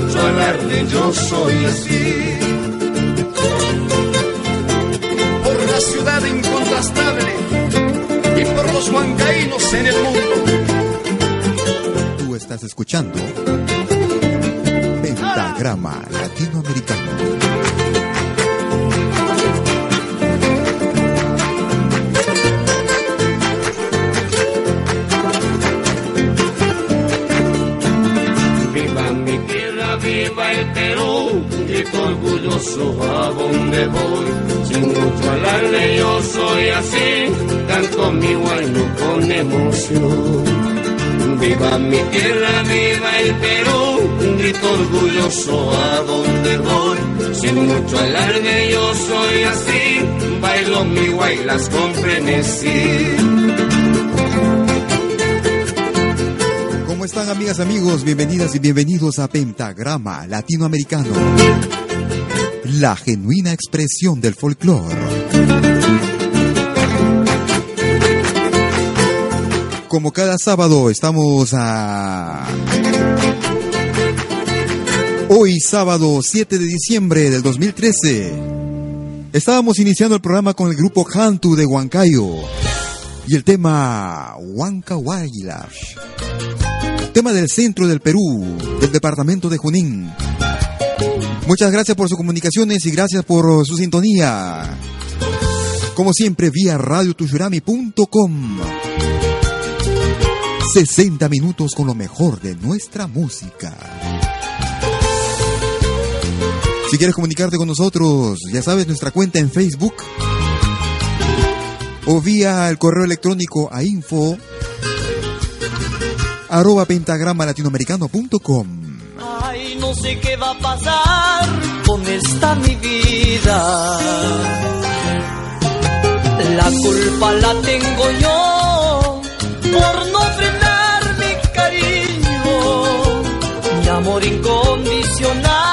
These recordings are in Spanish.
Mucho yo soy así. por la ciudad incontrastable y por los huancaínos en el mundo. Tu estás escuchando Pentagrama Latinoamericano. Orgulloso a donde voy. Sin mucho alarde yo soy así, canto mi guayno con emoción. Viva mi tierra, viva el Perú, un grito orgulloso a donde voy. Sin mucho alarde yo soy así, bailo mi guaylas con frenesí. ¿Cómo están amigas, amigos? Bienvenidas y bienvenidos a Pentagrama Latinoamericano. La genuina expresión del folclore. como cada sábado estamos a... Hoy sábado 7 de diciembre del 2013. Estábamos iniciando el programa con el grupo Hantu de Huancayo y el tema Huancahuaylas. Tema del centro del Perú, del departamento de Junín. Muchas gracias por sus comunicaciones y gracias por su sintonía. Como siempre, vía radiotushurami.com. 60 minutos con lo mejor de nuestra música. Si quieres comunicarte con nosotros, ya sabes, nuestra cuenta en Facebook o vía el correo electrónico a info arroba pentagrama latinoamericano.com. Ay, no sé qué va a pasar esta mi vida. La culpa la tengo yo por no amor incondicional.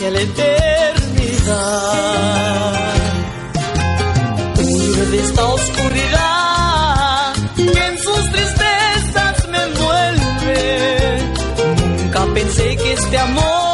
Hacia la eternidad. Huir de esta oscuridad que en sus tristezas me envuelve. Nunca pensé que este amor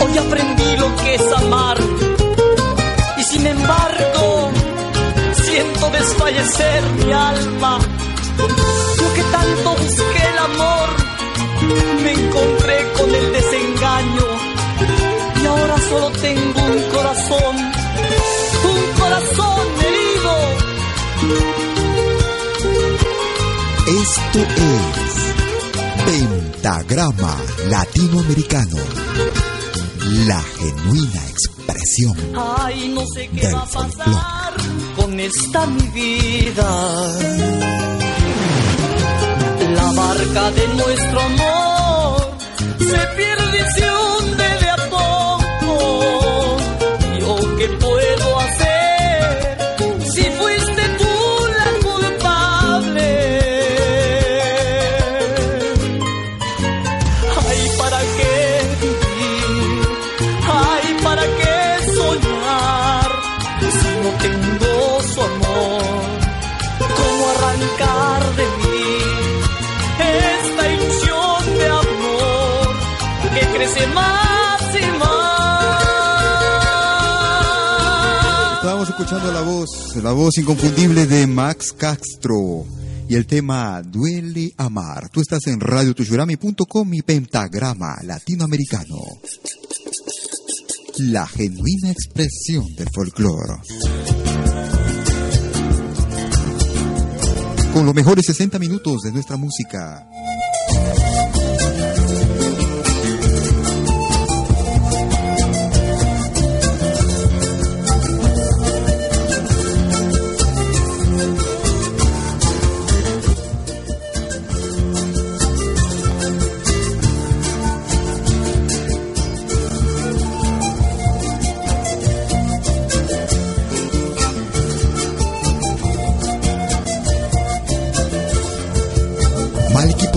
Hoy aprendí lo que es amar. Y sin embargo, siento desfallecer mi alma. Yo que tanto busqué el amor, me encontré con el desengaño. Y ahora solo tengo un corazón, un corazón herido. Esto es Pentagrama Latinoamericano. La genuina expresión Ay, no sé qué Del va a pasar con esta mi vida. La barca de nuestro amor se pierde la voz, la voz inconfundible de Max Castro y el tema Duele Amar. Tú estás en radiotushurami.com y Pentagrama Latinoamericano. La genuina expresión del folclore. Con los mejores 60 minutos de nuestra música.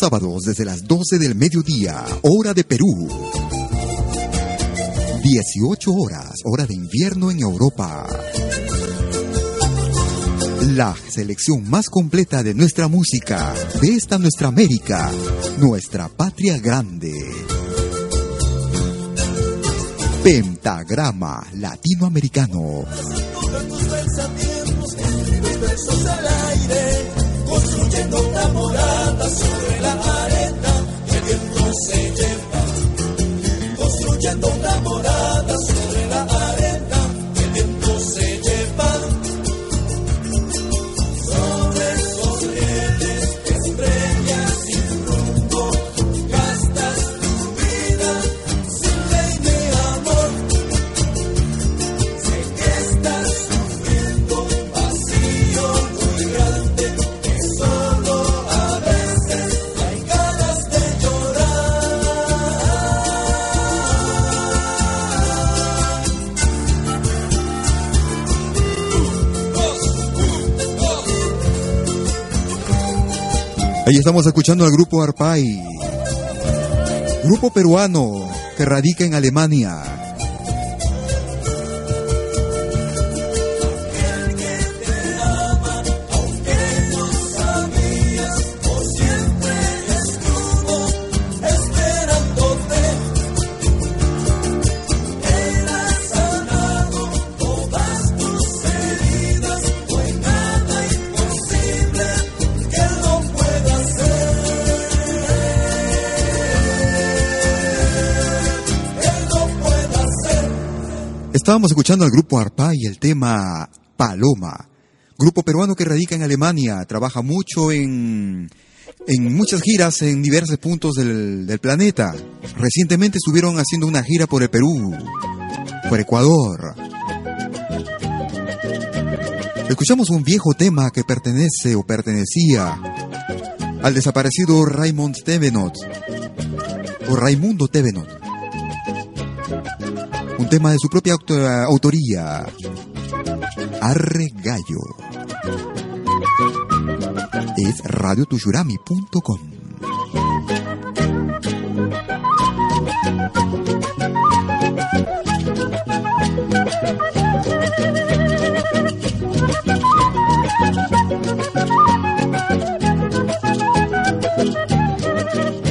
Sábados desde las 12 del mediodía, hora de Perú. 18 horas, hora de invierno en Europa. La selección más completa de nuestra música, de esta nuestra América, nuestra patria grande. Pentagrama Latinoamericano. Ahí estamos escuchando al grupo Arpay, grupo peruano que radica en Alemania. Estábamos escuchando al grupo Arpay y el tema Paloma. Grupo peruano que radica en Alemania, trabaja mucho en, en muchas giras en diversos puntos del, del planeta. Recientemente estuvieron haciendo una gira por el Perú, por Ecuador. Escuchamos un viejo tema que pertenece o pertenecía al desaparecido Raymond Tevenot, o Raimundo Tevenot. Un tema de su propia auto autoría. Arregallo. Es radiotuyurami.com. Thank.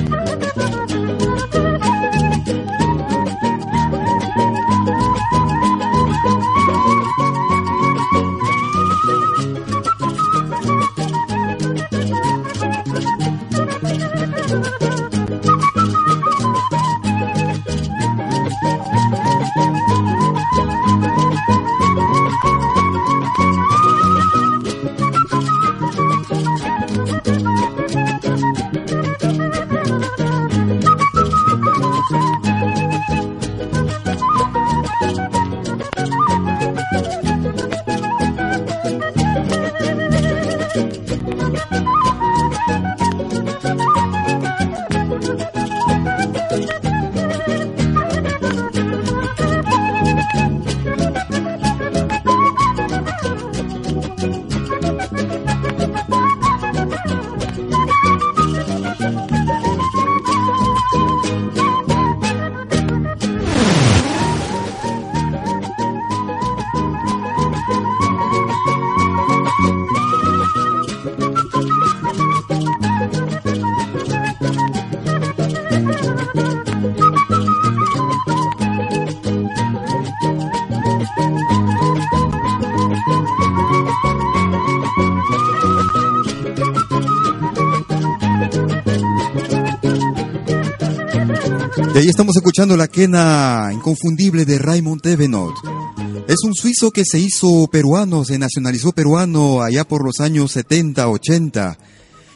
Y ahí estamos escuchando la quena inconfundible de Raymond Evenot. Es un suizo que se hizo peruano, se nacionalizó peruano allá por los años 70, 80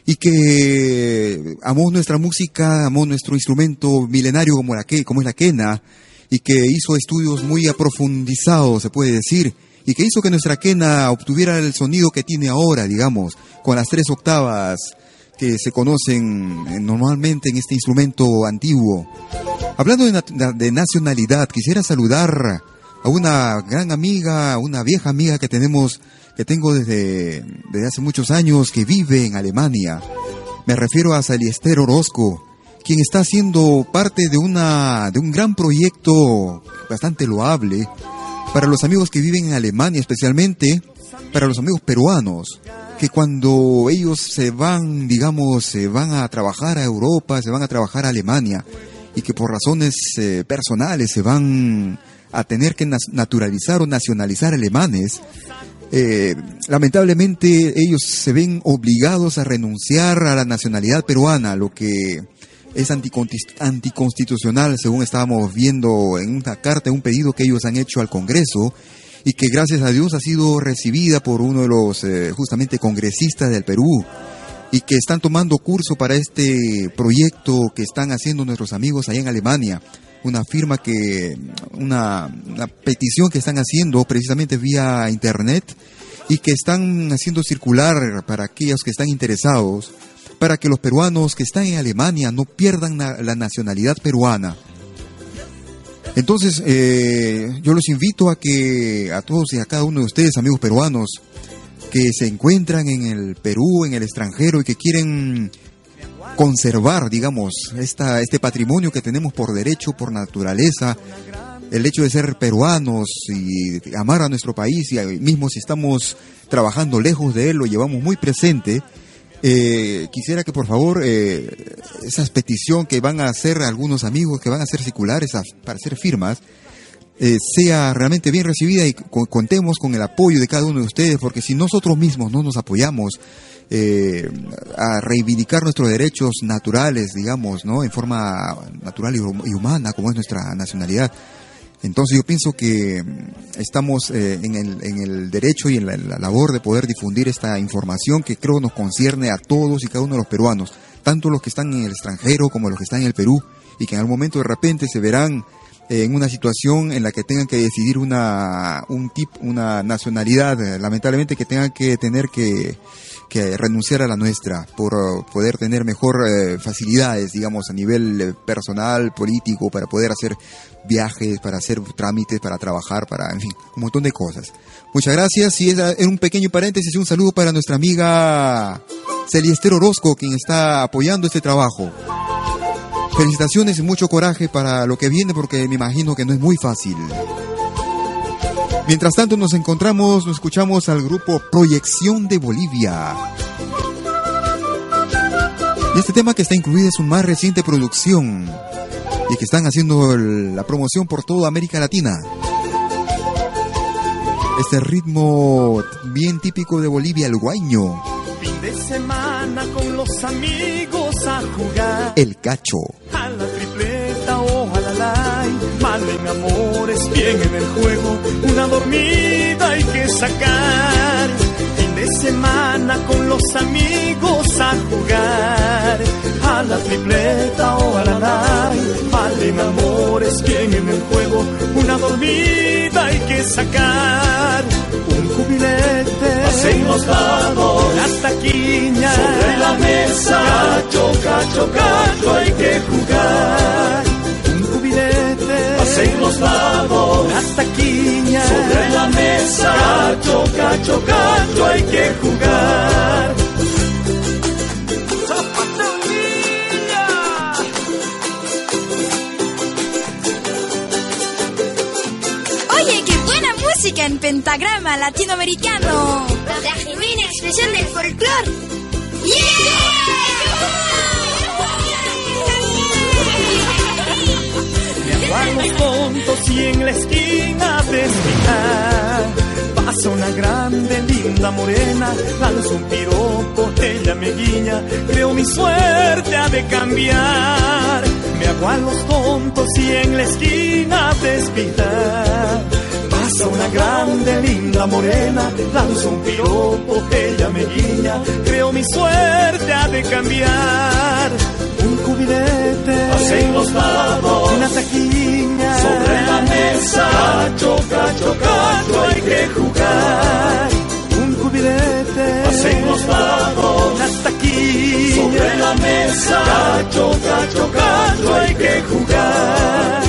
y que amó nuestra música, amó nuestro instrumento milenario como, la que, como es la quena y que hizo estudios muy aprofundizados, se puede decir, y que hizo que nuestra quena obtuviera el sonido que tiene ahora, digamos, con las tres octavas que se conocen eh, normalmente en este instrumento antiguo. Hablando de, nacionalidad, quisiera saludar a una gran amiga, una vieja amiga que tenemos, que tengo desde, desde hace muchos años, que vive en Alemania. Me refiero a Saliester Orozco, quien está haciendo parte de una, de un gran proyecto bastante loable para los amigos que viven en Alemania, especialmente para los amigos peruanos que cuando ellos se van, digamos, se van a trabajar a Europa, se van a trabajar a Alemania, y que por razones eh, personales se van a tener que naturalizar o nacionalizar alemanes, eh, lamentablemente ellos se ven obligados a renunciar a la nacionalidad peruana, lo que es anticonstitucional, según estábamos viendo en una carta, un pedido que ellos han hecho al Congreso, y que gracias a Dios ha sido recibida por uno de los eh, justamente congresistas del Perú y que están tomando curso para este proyecto que están haciendo nuestros amigos allá en Alemania. Una firma que, una, petición que están haciendo precisamente vía internet y que están haciendo circular para aquellos que están interesados, para que los peruanos que están en Alemania no pierdan la nacionalidad peruana entonces, eh, yo los invito a que a todos y a cada uno de ustedes, amigos peruanos, que se encuentran en el Perú, en el extranjero y que quieren conservar, digamos, esta, este patrimonio que tenemos por derecho, por naturaleza, el hecho de ser peruanos y amar a nuestro país y mismo si estamos trabajando lejos de él, lo llevamos muy presente. Eh, quisiera que por favor eh, esas petición que van a hacer algunos amigos, que van a hacer circulares para hacer firmas, eh, sea realmente bien recibida y contemos con el apoyo de cada uno de ustedes, porque si nosotros mismos no nos apoyamos eh, a reivindicar nuestros derechos naturales, digamos, ¿no? En forma natural y humana, como es nuestra nacionalidad, entonces yo pienso que mm, estamos eh, en, el, derecho y en la, labor de poder difundir esta información que creo nos concierne a todos y cada uno de los peruanos, tanto los que están en el extranjero como los que están en el Perú, y que en algún momento de repente se verán en una situación en la que tengan que decidir una, un tip, una nacionalidad, eh, lamentablemente que tengan que tener que que renunciar a la nuestra por poder tener mejor eh, facilidades, digamos, a nivel eh, personal, político, para poder hacer viajes, para hacer trámites, para trabajar, para, en fin, un montón de cosas. Muchas gracias y en un pequeño paréntesis un saludo para nuestra amiga Celiester Orozco, quien está apoyando este trabajo. Felicitaciones y mucho coraje para lo que viene porque me imagino que no es muy fácil. Mientras tanto nos encontramos, nos escuchamos al grupo Proyección de Bolivia. Y este tema que está incluido es su más reciente producción y que están haciendo la promoción por toda América Latina. Este ritmo bien típico de Bolivia, el guaño. Fin de semana con los amigos jugar. El cacho. A la tripleta o a la line. Mal en amores, bien en el juego. Una dormida hay que sacar. Semana con los amigos a jugar. A la tripleta o a la line. Mal en amores, bien en el juego. Una dormida hay que sacar. Un cubilete. Pasen los dados. Las taquiñas. Sobre la mesa. Cacho, cacho, cacho, hay que jugar. Pasen los dados. Las taquiñas. Sobre la mesa. Cacho, cacho, cacho, hay que jugar. Oye, qué buena música en pentagrama latinoamericano. La genuina expresión del folclore. Me y en la esquina de esquinar pasa una grande, linda morena, lanza un piropo, ella me guiña, creo mi suerte ha de cambiar. me hago a los tontos y en la esquina despistar. Pasa una grande, linda morena, lanzo un piropo, ella me guiña, creo mi suerte ha de cambiar. Un cubilete, hacen los una taquilla, sobre la mesa, choca, choca, no hay que jugar. Un cubilete, hacen los dados, una taquilla, sobre la mesa, choca, choca, no hay que jugar.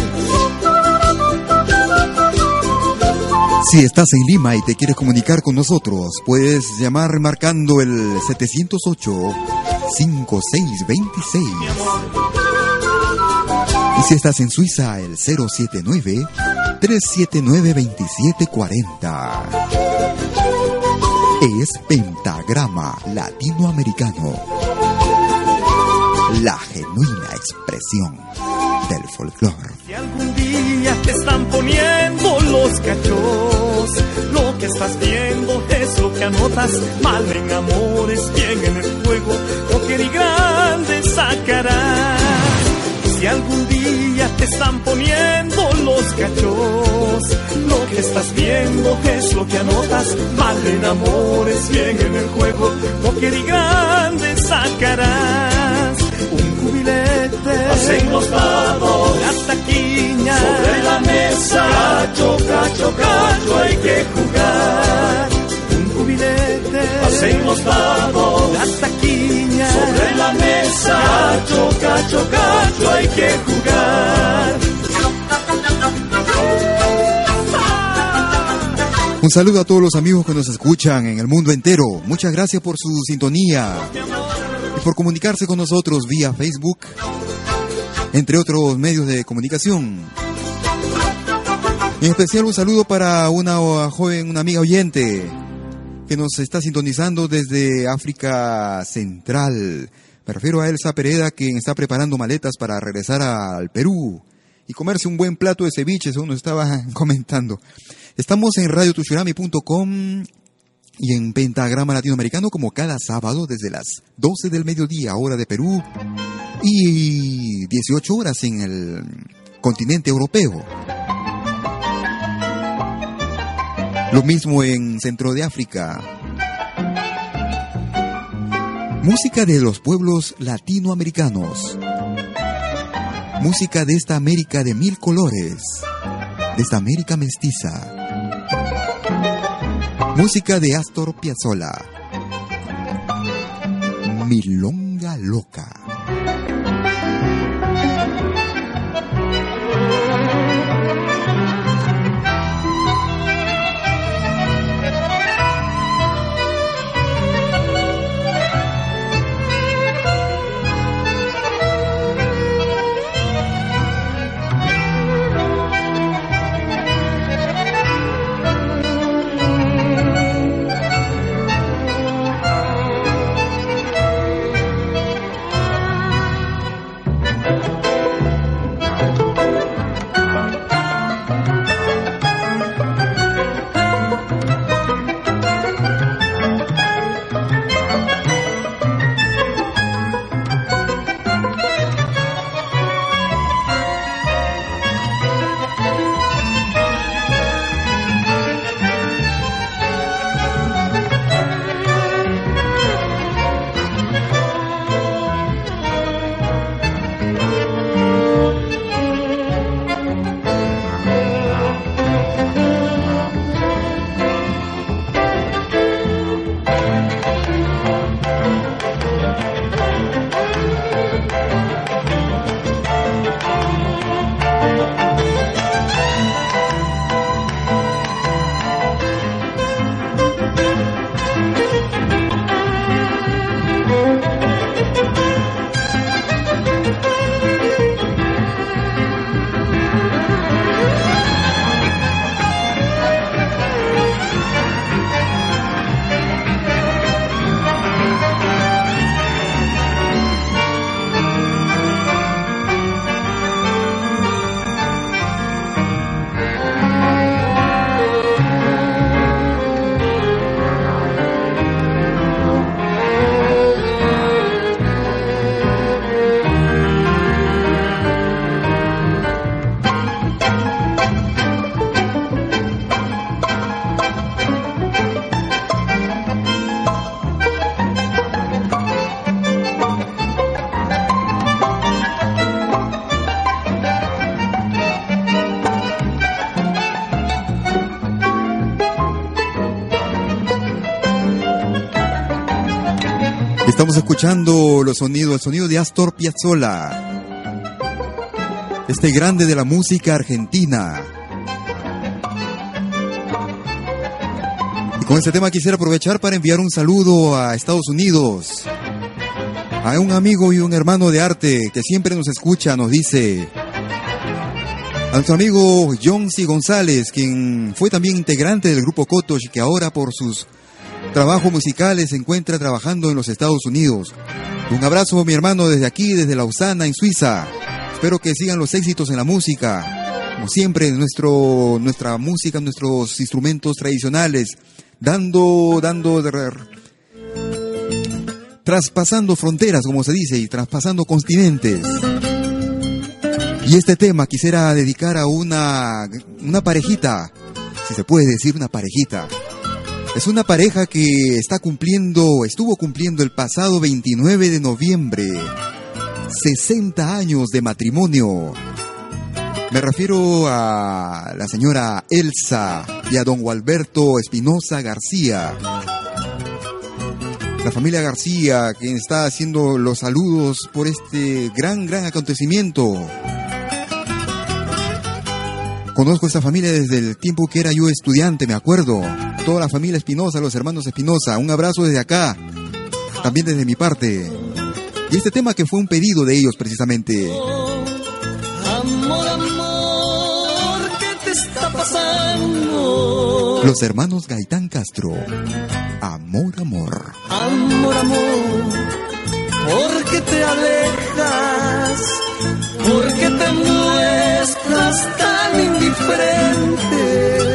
Si estás en Lima y te quieres comunicar con nosotros, puedes llamar marcando el 708-5626. Y si estás en Suiza, el 079-379-2740. Es Pentagrama Latinoamericano. La genuina expresión del folclore. Si algún día te están poniendo los cachos, lo que estás viendo es lo que anotas. Mal en amores, bien en el juego, lo y grande sacarás. Si algún día te están poniendo los cachos, lo que estás viendo es lo que anotas. Mal en amores, bien en el juego, lo y grande sacarás. Un cubilete, hacen los dados, la taquiña, sobre la mesa, choca, choca, no hay que jugar. Un cubilete, hacen los dados, la taquiña, sobre la mesa, choca, choca, no hay que jugar. Un saludo a todos los amigos que nos escuchan en el mundo entero. Muchas gracias por su sintonía y por comunicarse con nosotros vía Facebook, entre otros medios de comunicación. En especial un saludo para una joven, una amiga oyente que nos está sintonizando desde África Central. Me refiero a Elsa Pereda, quien está preparando maletas para regresar al Perú y comerse un buen plato de ceviche, según nos estaba comentando. Estamos en radiotushurami.com y en Pentagrama Latinoamericano como cada sábado desde las 12 del mediodía, hora de Perú, y 18 horas en el continente europeo. Lo mismo en Centro de África. Música de los pueblos latinoamericanos. Música de esta América de mil colores. De esta América mestiza. Música de Astor Piazzolla. Milonga loca. Estamos escuchando los sonidos, el sonido de Astor Piazzolla. Este grande de la música argentina. Y con este tema quisiera aprovechar para enviar un saludo a Estados Unidos. A un amigo y un hermano de arte que siempre nos escucha, nos dice. A nuestro amigo John C. González, quien fue también integrante del grupo Kotosh que ahora por sus trabajos musicales se encuentra trabajando en los Estados Unidos. Un abrazo, mi hermano, desde aquí, desde Lausana, en Suiza. Espero que sigan los éxitos en la música. Como siempre, nuestro, nuestra música, nuestros instrumentos tradicionales, dando, dando, traspasando fronteras, como se dice, y traspasando continentes. Y este tema quisiera dedicar a una, una parejita, si se puede decir una parejita. Es una pareja que está cumpliendo, estuvo cumpliendo el pasado 29 de noviembre 60 años de matrimonio. Me refiero a la señora Elsa y a don Gualberto Espinosa García. La familia García, quien está haciendo los saludos por este gran, gran acontecimiento. Conozco esta familia desde el tiempo que era yo estudiante, me acuerdo. Toda la familia Espinosa, los hermanos Espinosa. Un abrazo desde acá. También desde mi parte. Y este tema que fue un pedido de ellos precisamente. Amor, amor, ¿qué te está pasando? Los hermanos Gaitán Castro. Amor, amor. Amor, amor, ¿por qué te alejas? ¿Por qué te muestras tan indiferente?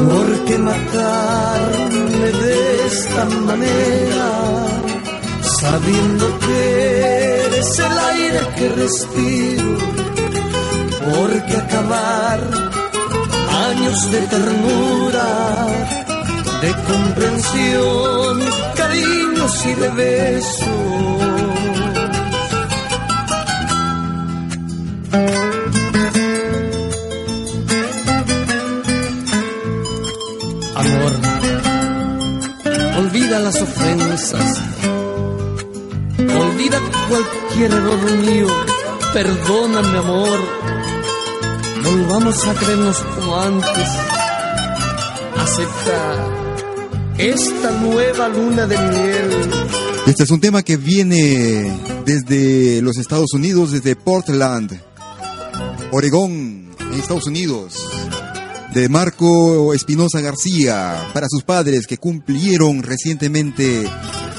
¿Por qué matarme de esta manera? Sabiendo que eres el aire que respiro. ¿Por qué acabar años de ternura? de comprensión, cariños y de besos. Olvida las ofensas, olvida cualquier error mío, perdóname amor, volvamos a creernos como antes, acepta esta nueva luna de miel. Este es un tema que viene desde los Estados Unidos, desde Portland, Oregón, Estados Unidos, de Marco Espinosa García, para sus padres que cumplieron recientemente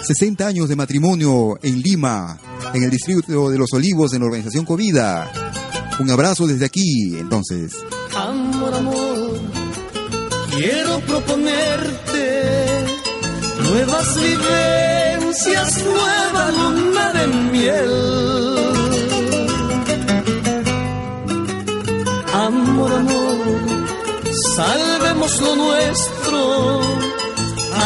60 años de matrimonio en Lima, en el distrito de Los Olivos, en la organización Covida. Un abrazo desde aquí, entonces. Amor, amor, quiero proponerte nuevas vivencias, nueva luna de miel. Amor, amor, salvemos lo nuestro.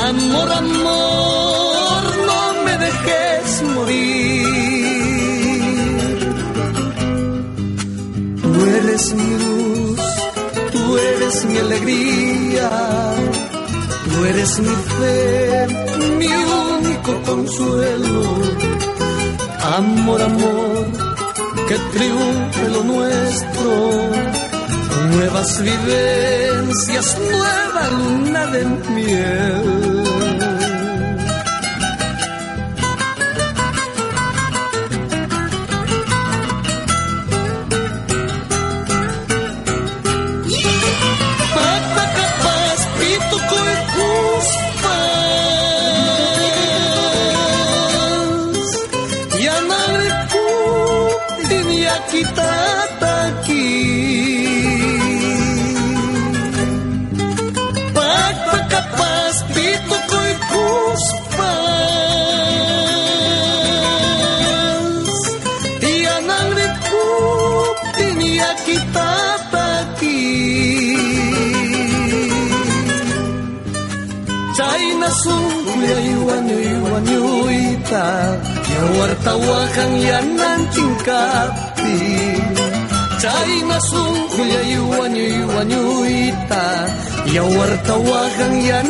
Amor, amor, no me dejes morir. Tú eres mi luz, tú eres mi alegría. Tú eres mi fe, mi único consuelo. Amor, amor, que triunfe lo nuestro. Nuevas vivencias, nueva luna de miel.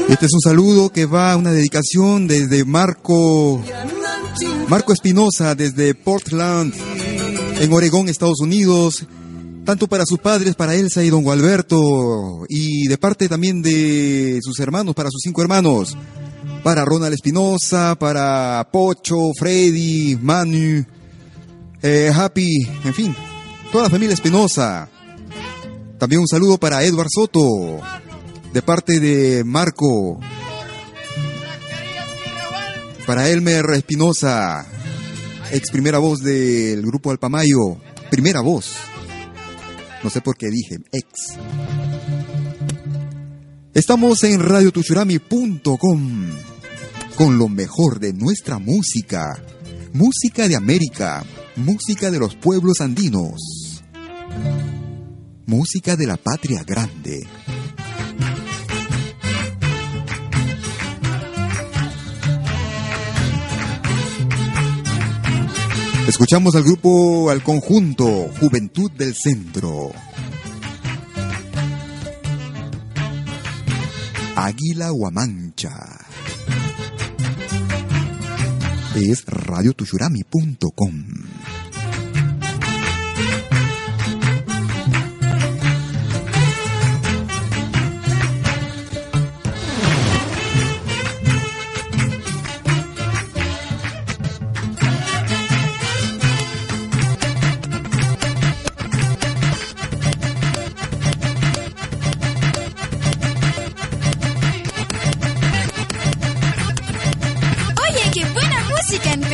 Este es un saludo que va a una dedicación desde Marco Marco Espinosa desde Portland en Oregón, Estados Unidos, tanto para sus padres, para Elsa y don Gualberto, y de parte también de sus hermanos, para sus cinco hermanos, para Ronald Espinosa, para Pocho, Freddy, Manu, eh, Happy, en fin, toda la familia Espinosa. También un saludo para Edward Soto, de parte de Marco. Para Elmer Espinosa, ex primera voz del grupo Alpamayo, primera voz. No sé por qué dije ex. Estamos en radiotuchurami.com con lo mejor de nuestra música. Música de América, música de los pueblos andinos. Música de la patria grande. Escuchamos al grupo, al conjunto Juventud del Centro. Águila Guamancha. Es radiotushurami.com.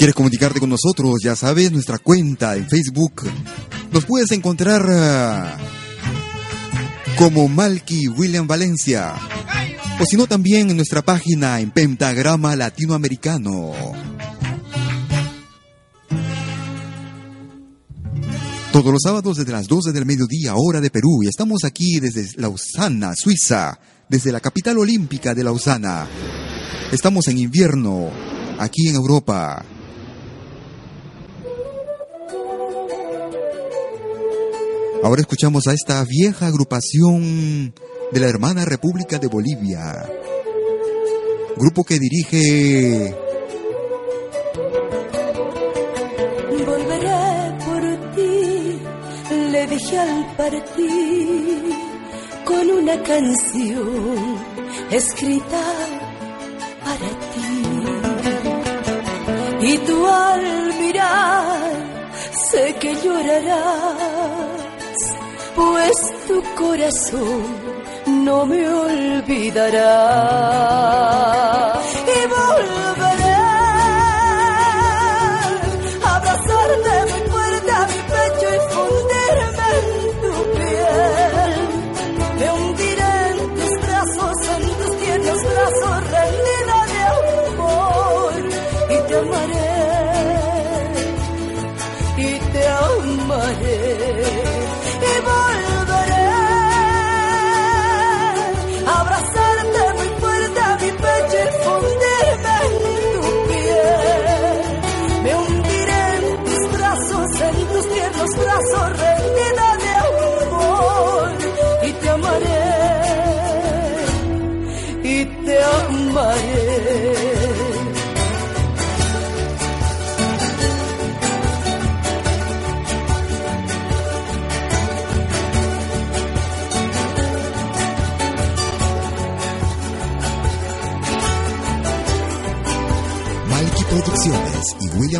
Quieres comunicarte con nosotros, ya sabes, nuestra cuenta en Facebook. Nos puedes encontrar ah, como Malky William Valencia. O si no, también en nuestra página en Pentagrama Latinoamericano. Todos los sábados desde las 12 del mediodía, hora de Perú. Y estamos aquí desde Lausana, Suiza, desde la capital olímpica de Lausana. Estamos en invierno, aquí en Europa. Ahora escuchamos a esta vieja agrupación de la hermana República de Bolivia. Grupo que dirige Volveré por ti, le dije al partir, con una canción escrita para ti. Y tú al mirar, sé que llorarás, pues tu corazón no me olvidará. Y volveré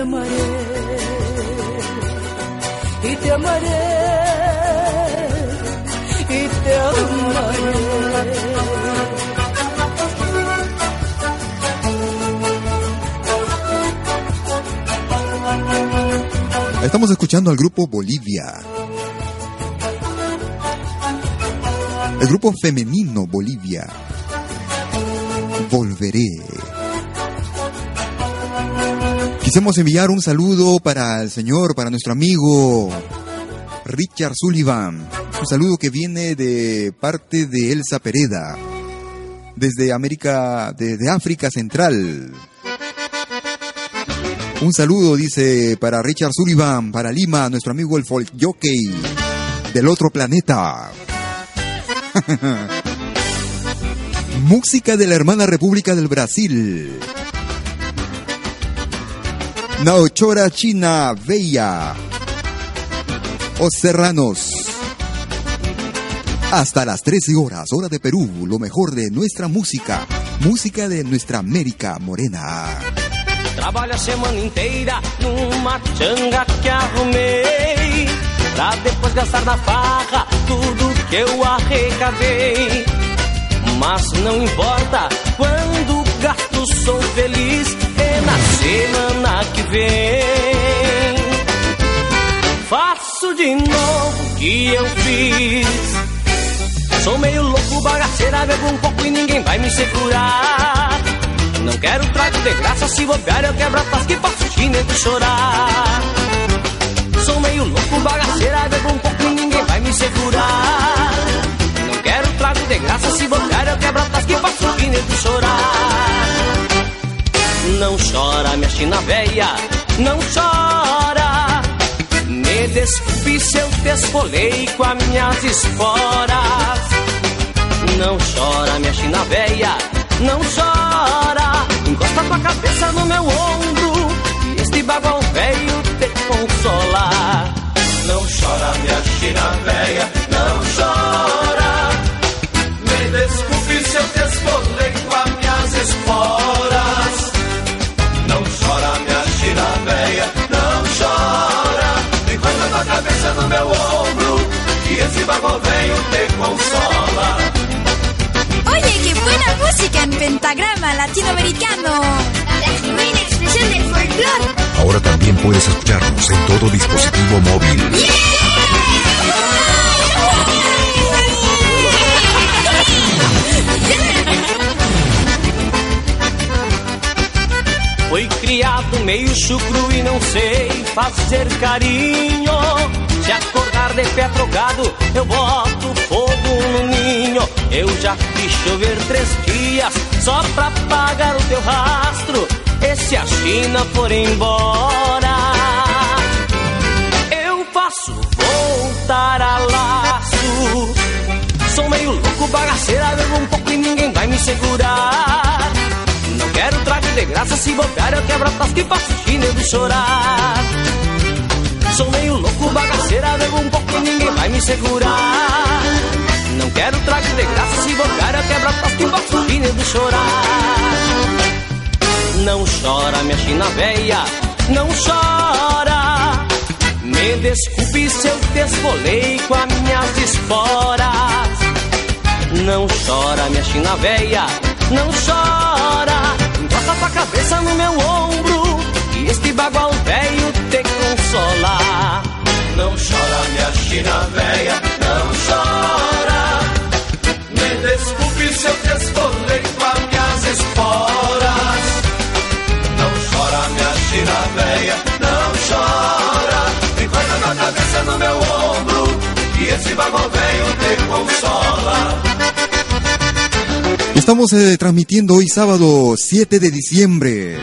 Amaré, y te amaré, y te amaré. Estamos escuchando al grupo Bolivia. El grupo femenino Bolivia. Volveré. Quisiéramos enviar un saludo para el señor, para nuestro amigo Richard Sullivan. Un saludo que viene de parte de Elsa Pereda, desde América, desde África Central. Un saludo, dice, para Richard Sullivan, para Lima, nuestro amigo el folk jockey del otro planeta. Música de la hermana República del Brasil. Naochora China Bella. Os Serranos. Hasta las 13 horas, hora de Perú, lo mejor de nuestra música. Música de nuestra América Morena. Trabalho a semana inteira numa tanga que arrumei Pra depois gastar na farra tudo que eu arrecadei Mas não importa quando gasto sou feliz E na semana que vem Faço de novo o que eu fiz Sou meio louco, bagaceira, bebo um pouco e ninguém vai me segurar não quero trago de graça, se bobear eu quebro a tasca e faço o chinelo chorar. Sou meio louco, bagaceira, bebo um pouco e ninguém vai me segurar. Não quero trago de graça, se bobear eu quebro a tasca e faço o chinelo chorar. Não chora, minha china véia, não chora. Me desculpe se eu te esfolei com as minhas esporas. Não chora, minha china véia, não chora. Encosta tua cabeça no meu ombro e este bagual velho te consola. Não chora, minha china véia, não chora. Me desculpe se eu te esfolei com as minhas esporas. Oye, qué buena música en pentagrama latinoamericano. La genuina expresión del folclore. Ahora también puedes escucharnos en todo dispositivo móvil. Fui criado meio chucro e não sei fazer carinho. Se acordar de pé trocado, eu boto fogo no ninho. Eu já fiz chover três dias só pra apagar o teu rastro. E se a China for embora, eu faço voltar a laço. Sou meio louco, bagaceira, bebo um pouco e ninguém vai me segurar. Não quero trago de graça, se bobear eu quebro a tasca e faço chinelo chorar. Sou meio louco, bagaceira, bebo um pouco e ninguém vai me segurar. Não quero trago de graça, se bobear eu quebro a tasca e faço chinelo chorar. Não chora, minha china véia, não chora. Me desculpe se eu te esfolei com as minhas esporas. Não chora, minha china véia, não chora. Encosta tua cabeça no meu ombro e este bagual velho consolar. Não chora, minha China véia, não chora. Me desculpe se eu te esfolei com as minhas esporas. Não chora, minha China véia, não chora. Enquanto na cabeça no meu ombro, e esse vagão veio te consola. Estamos eh, transmitiendo hoy sábado 7 de diciembre.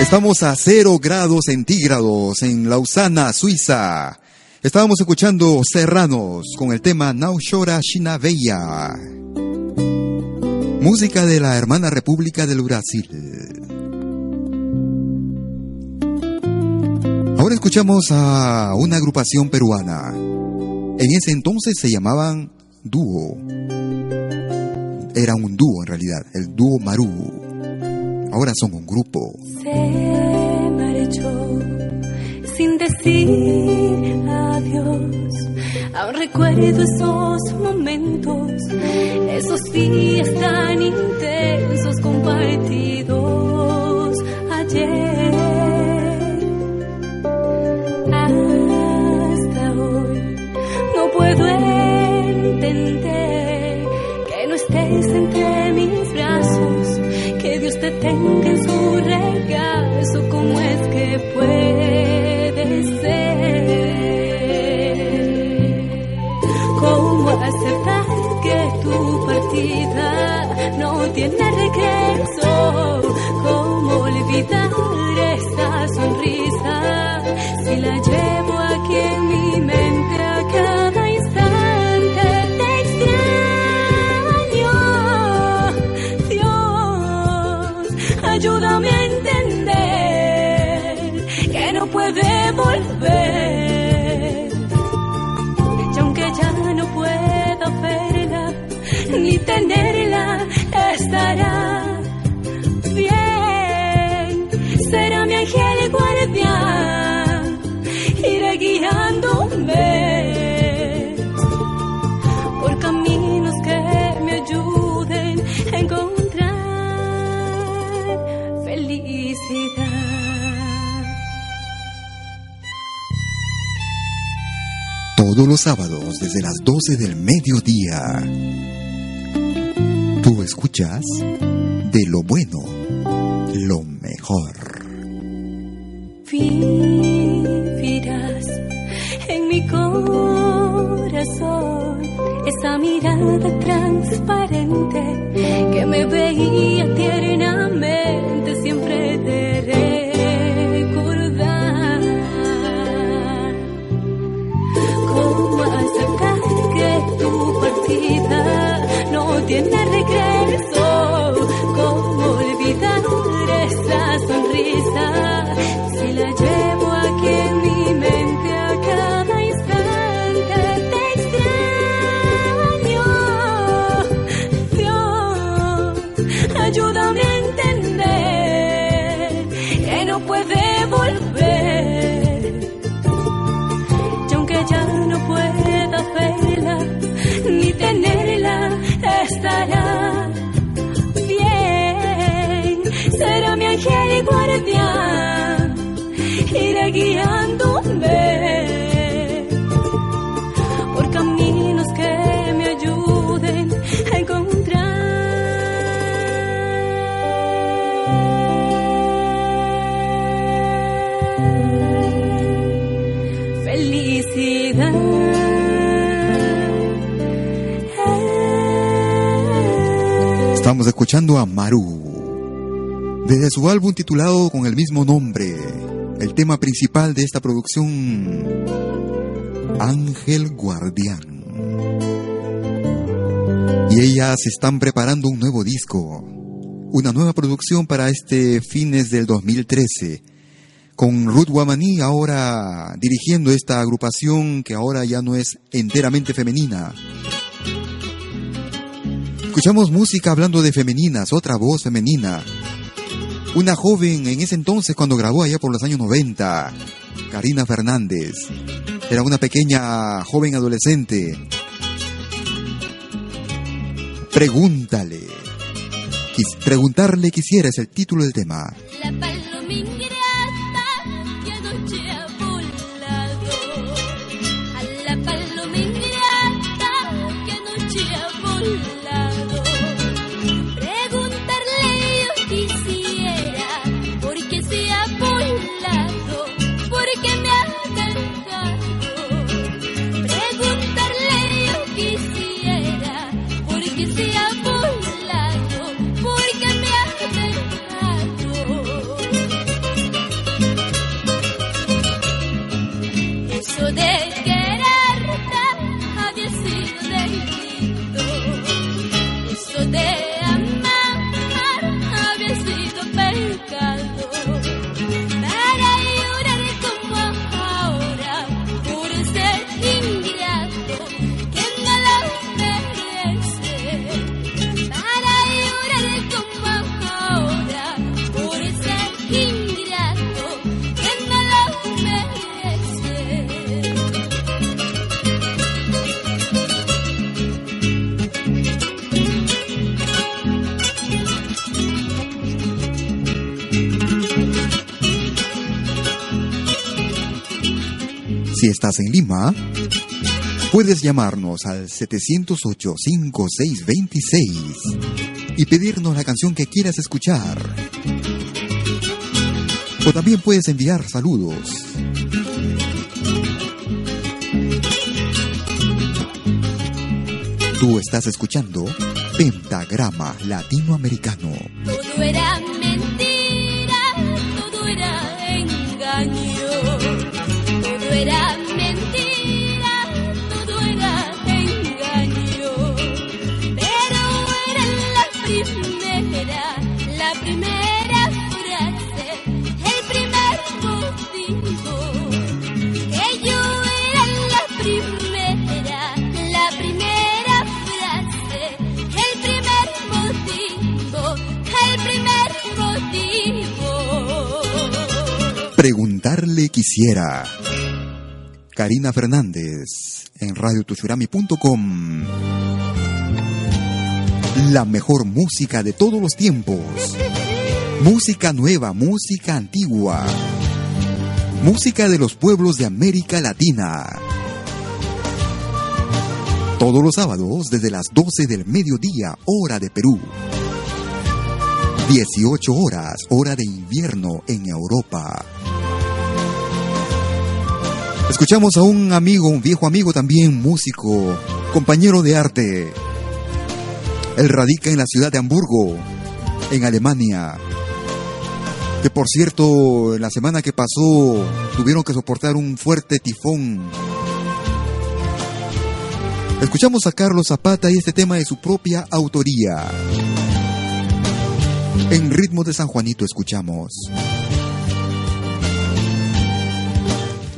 Estamos a 0 grados centígrados en Lausana, Suiza. Estábamos escuchando Serranos con el tema Naushora Shinabeya. Música de la hermana República del Brasil. Ahora escuchamos a una agrupación peruana. En ese entonces se llamaban Dúo. Era un dúo en realidad, el dúo Maru. Ahora son un grupo. Se marchó sin decir adiós. Aún recuerdo esos momentos, esos días tan intensos compartidos ayer. Hasta hoy no puedo tenga en su regazo, ¿cómo es que puede ser? ¿Cómo aceptar que tu partida no tiene regreso? Tenerla, estará bien. Será mi ángel guardián, irá guiándome por caminos que me ayuden a encontrar felicidad. Todos los sábados desde las 12 del mediodía. Escuchas de lo bueno, lo mejor. vivirás en mi corazón esa mirada transparente que me veía tiernamente guiándome por caminos que me ayuden a encontrar felicidad. Estamos escuchando a Maru. Desde su álbum titulado con el mismo nombre, tema principal de esta producción, Ángel Guardián. Y ellas están preparando un nuevo disco, una nueva producción para este fines del 2013, con Ruth Guamaní ahora dirigiendo esta agrupación que ahora ya no es enteramente femenina. Escuchamos música hablando de femeninas, otra voz femenina. Una joven en ese entonces cuando grabó allá por los años 90, Karina Fernández. Era una pequeña joven adolescente. Pregúntale. Quis- preguntarle quisiera es el título del tema. Puedes llamarnos al 708-5626 y pedirnos la canción que quieras escuchar. O también puedes enviar saludos. Tú estás escuchando Pentagrama Latinoamericano. Quisiera. Karina Fernández en radiotushurami.com. La mejor música de todos los tiempos. Música nueva, música antigua. Música de los pueblos de América Latina. Todos los sábados desde las 12 del mediodía, hora de Perú. 18 horas, hora de invierno en Europa. Escuchamos a un amigo, un viejo amigo también, músico, compañero de arte. Él radica en la ciudad de Hamburgo, en Alemania. Que por cierto, la semana que pasó tuvieron que soportar un fuerte tifón. Escuchamos a Carlos Zapata y este tema de su propia autoría. En ritmo de San Juanito escuchamos.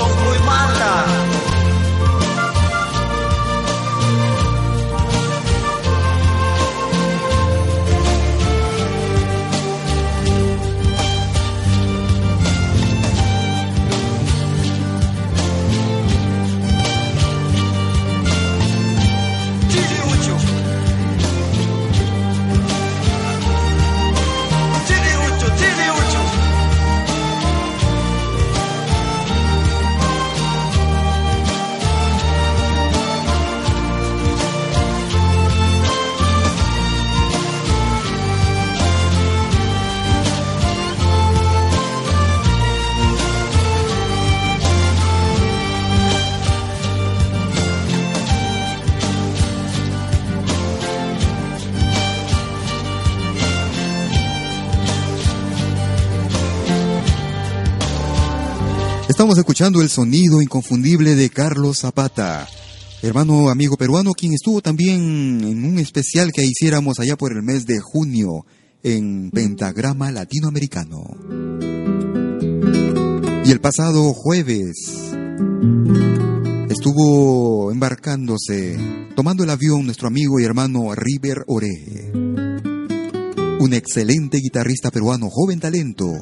só fui matar. Estamos escuchando el sonido inconfundible de Carlos Zapata, hermano amigo peruano, quien estuvo también en un especial que hiciéramos allá por el mes de junio en Pentagrama Latinoamericano. Y el pasado jueves estuvo embarcándose, tomando el avión nuestro amigo y hermano River Ore, un excelente guitarrista peruano, joven talento,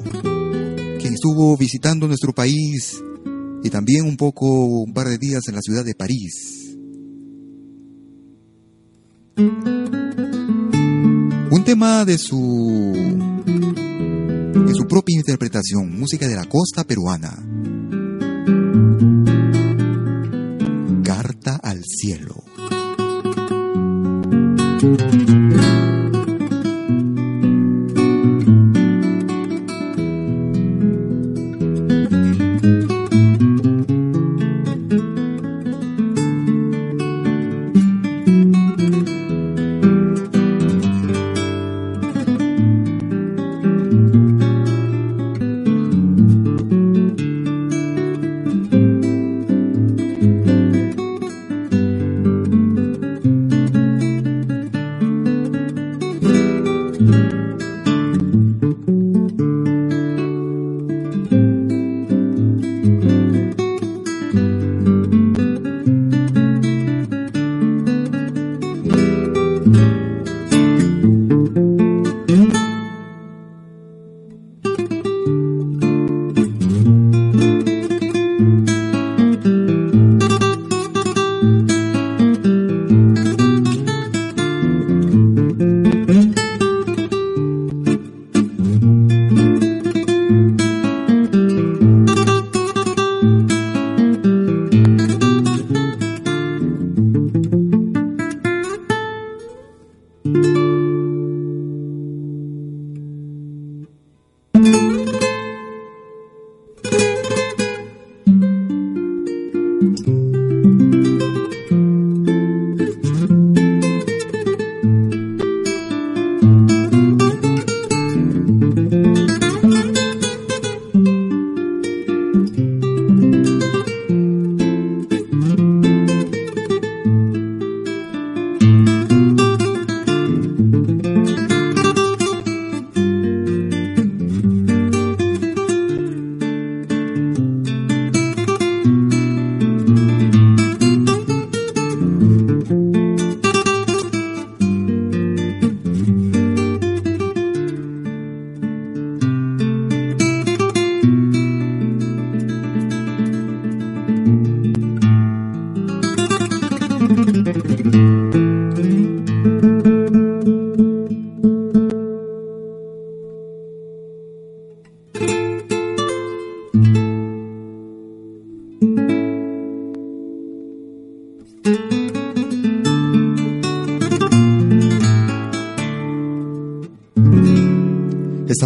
estuvo visitando nuestro país y también un poco, un par de días en la ciudad de París. Un tema de su de su propia interpretación, música de la costa peruana. Carta al cielo.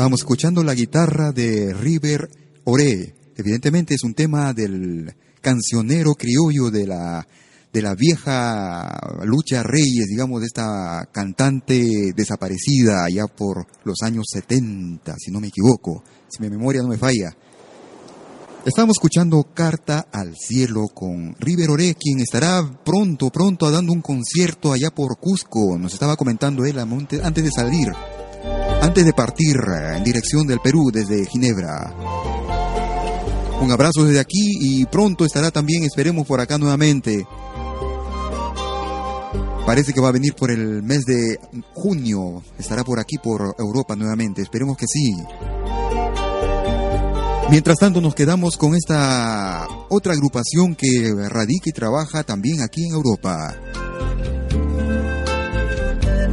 Estábamos escuchando la guitarra de River Ore. Evidentemente es un tema del cancionero criollo de la, de la vieja Lucha Reyes, digamos, de esta cantante desaparecida allá por los años 70, si no me equivoco, si mi memoria no me falla. Estamos escuchando Carta al Cielo con River Ore, quien estará pronto, pronto dando un concierto allá por Cusco. Nos estaba comentando él antes de salir antes de partir en dirección del Perú desde Ginebra. Un abrazo desde aquí y pronto estará también, esperemos, por acá nuevamente. Parece que va a venir por el mes de junio, estará por aquí, por Europa nuevamente, esperemos que sí. Mientras tanto nos quedamos con esta otra agrupación que radica y trabaja también aquí en Europa.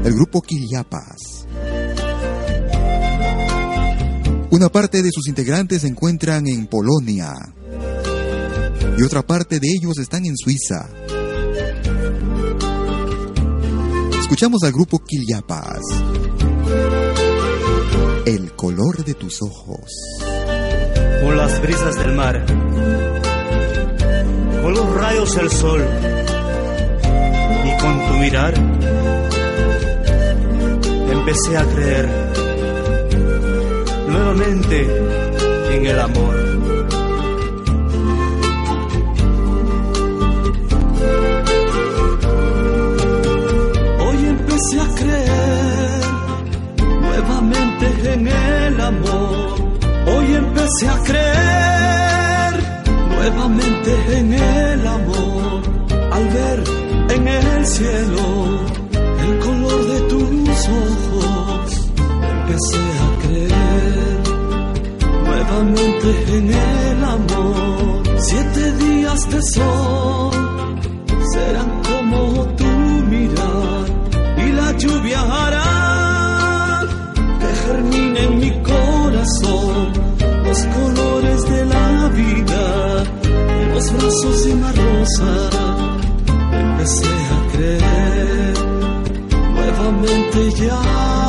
El grupo Quiliapas. Una parte de sus integrantes se encuentran en Polonia y otra parte de ellos están en Suiza. Escuchamos al grupo Quiliapas. El color de tus ojos. Con las brisas del mar. Con los rayos del sol. Y con tu mirar. Empecé a creer nuevamente en el amor. Hoy empecé a creer nuevamente en el amor. Hoy empecé a creer nuevamente en el amor. Al ver en el cielo el color de tus ojos, empecé a nuevamente en el amor. Siete días de sol serán como tu mirar y la lluvia hará que germine en mi corazón los colores de la vida en los brazos de una rosa. Empecé a creer nuevamente ya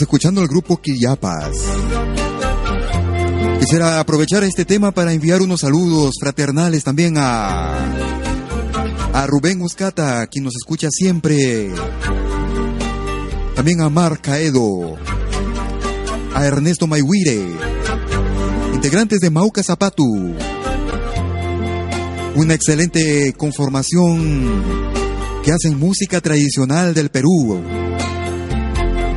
Escuchando al grupo Quillapas. Quisiera aprovechar este tema para enviar unos saludos fraternales también a, a Rubén Muscata, quien nos escucha siempre. También a Mar Caedo, a Ernesto Mayhuire, integrantes de Mauca Zapatu. Una excelente conformación que hacen música tradicional del Perú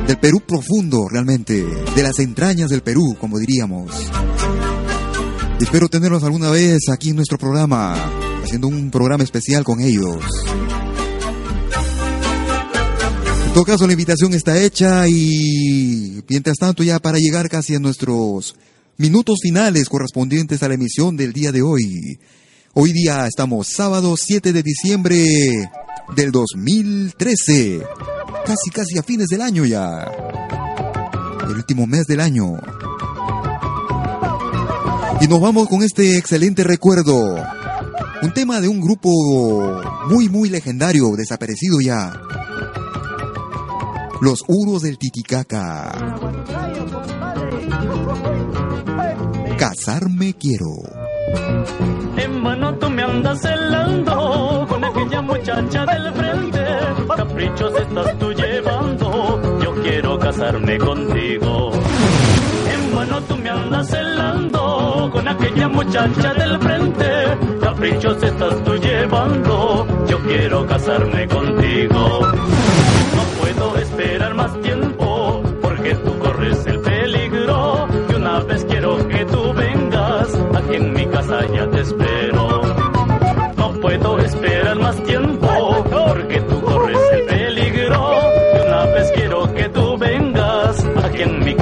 del Perú profundo realmente, de las entrañas del Perú, como diríamos. Espero tenerlos alguna vez aquí en nuestro programa, haciendo un programa especial con ellos. En todo caso, la invitación está hecha y mientras tanto ya para llegar casi a nuestros minutos finales correspondientes a la emisión del día de hoy. Hoy día estamos sábado 7 de diciembre del 2013 casi casi a fines del año ya. El último mes del año. Y nos vamos con este excelente recuerdo. Un tema de un grupo muy muy legendario, desaparecido ya. Los Uros del Titicaca. Casarme quiero. En mano tú me andas celando con aquella muchacha del frente. Caprichos estás tú llevando, yo quiero casarme contigo. En mano tú me andas celando con aquella muchacha del frente. Caprichos estás tú llevando, yo quiero casarme contigo.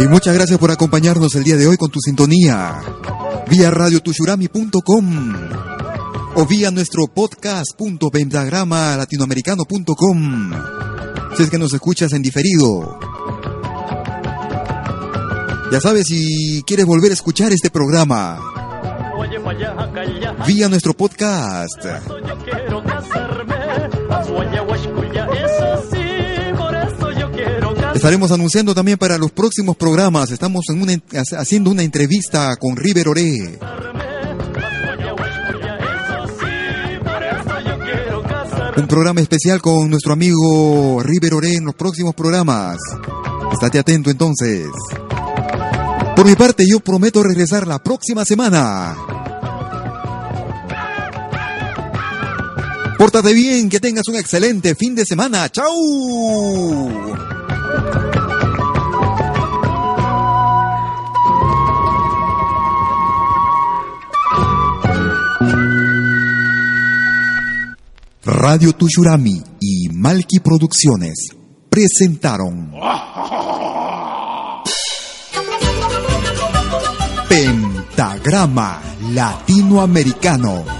Y muchas gracias por acompañarnos el día de hoy con tu sintonía. Vía radiotushurami.com o vía nuestro podcast.pentagrama latinoamericano.com. Si es que nos escuchas en diferido. Ya sabes, si quieres volver a escuchar este programa, vía nuestro podcast. Estaremos anunciando también para los próximos programas. Estamos haciendo una entrevista con River Oré. Un programa especial con nuestro amigo River Oré en los próximos programas. Estate atento entonces. Por mi parte, yo prometo regresar la próxima semana. Pórtate bien, que tengas un excelente fin de semana. ¡Chao! Radio Tushurami y Malki Producciones presentaron Pentagrama Latinoamericano.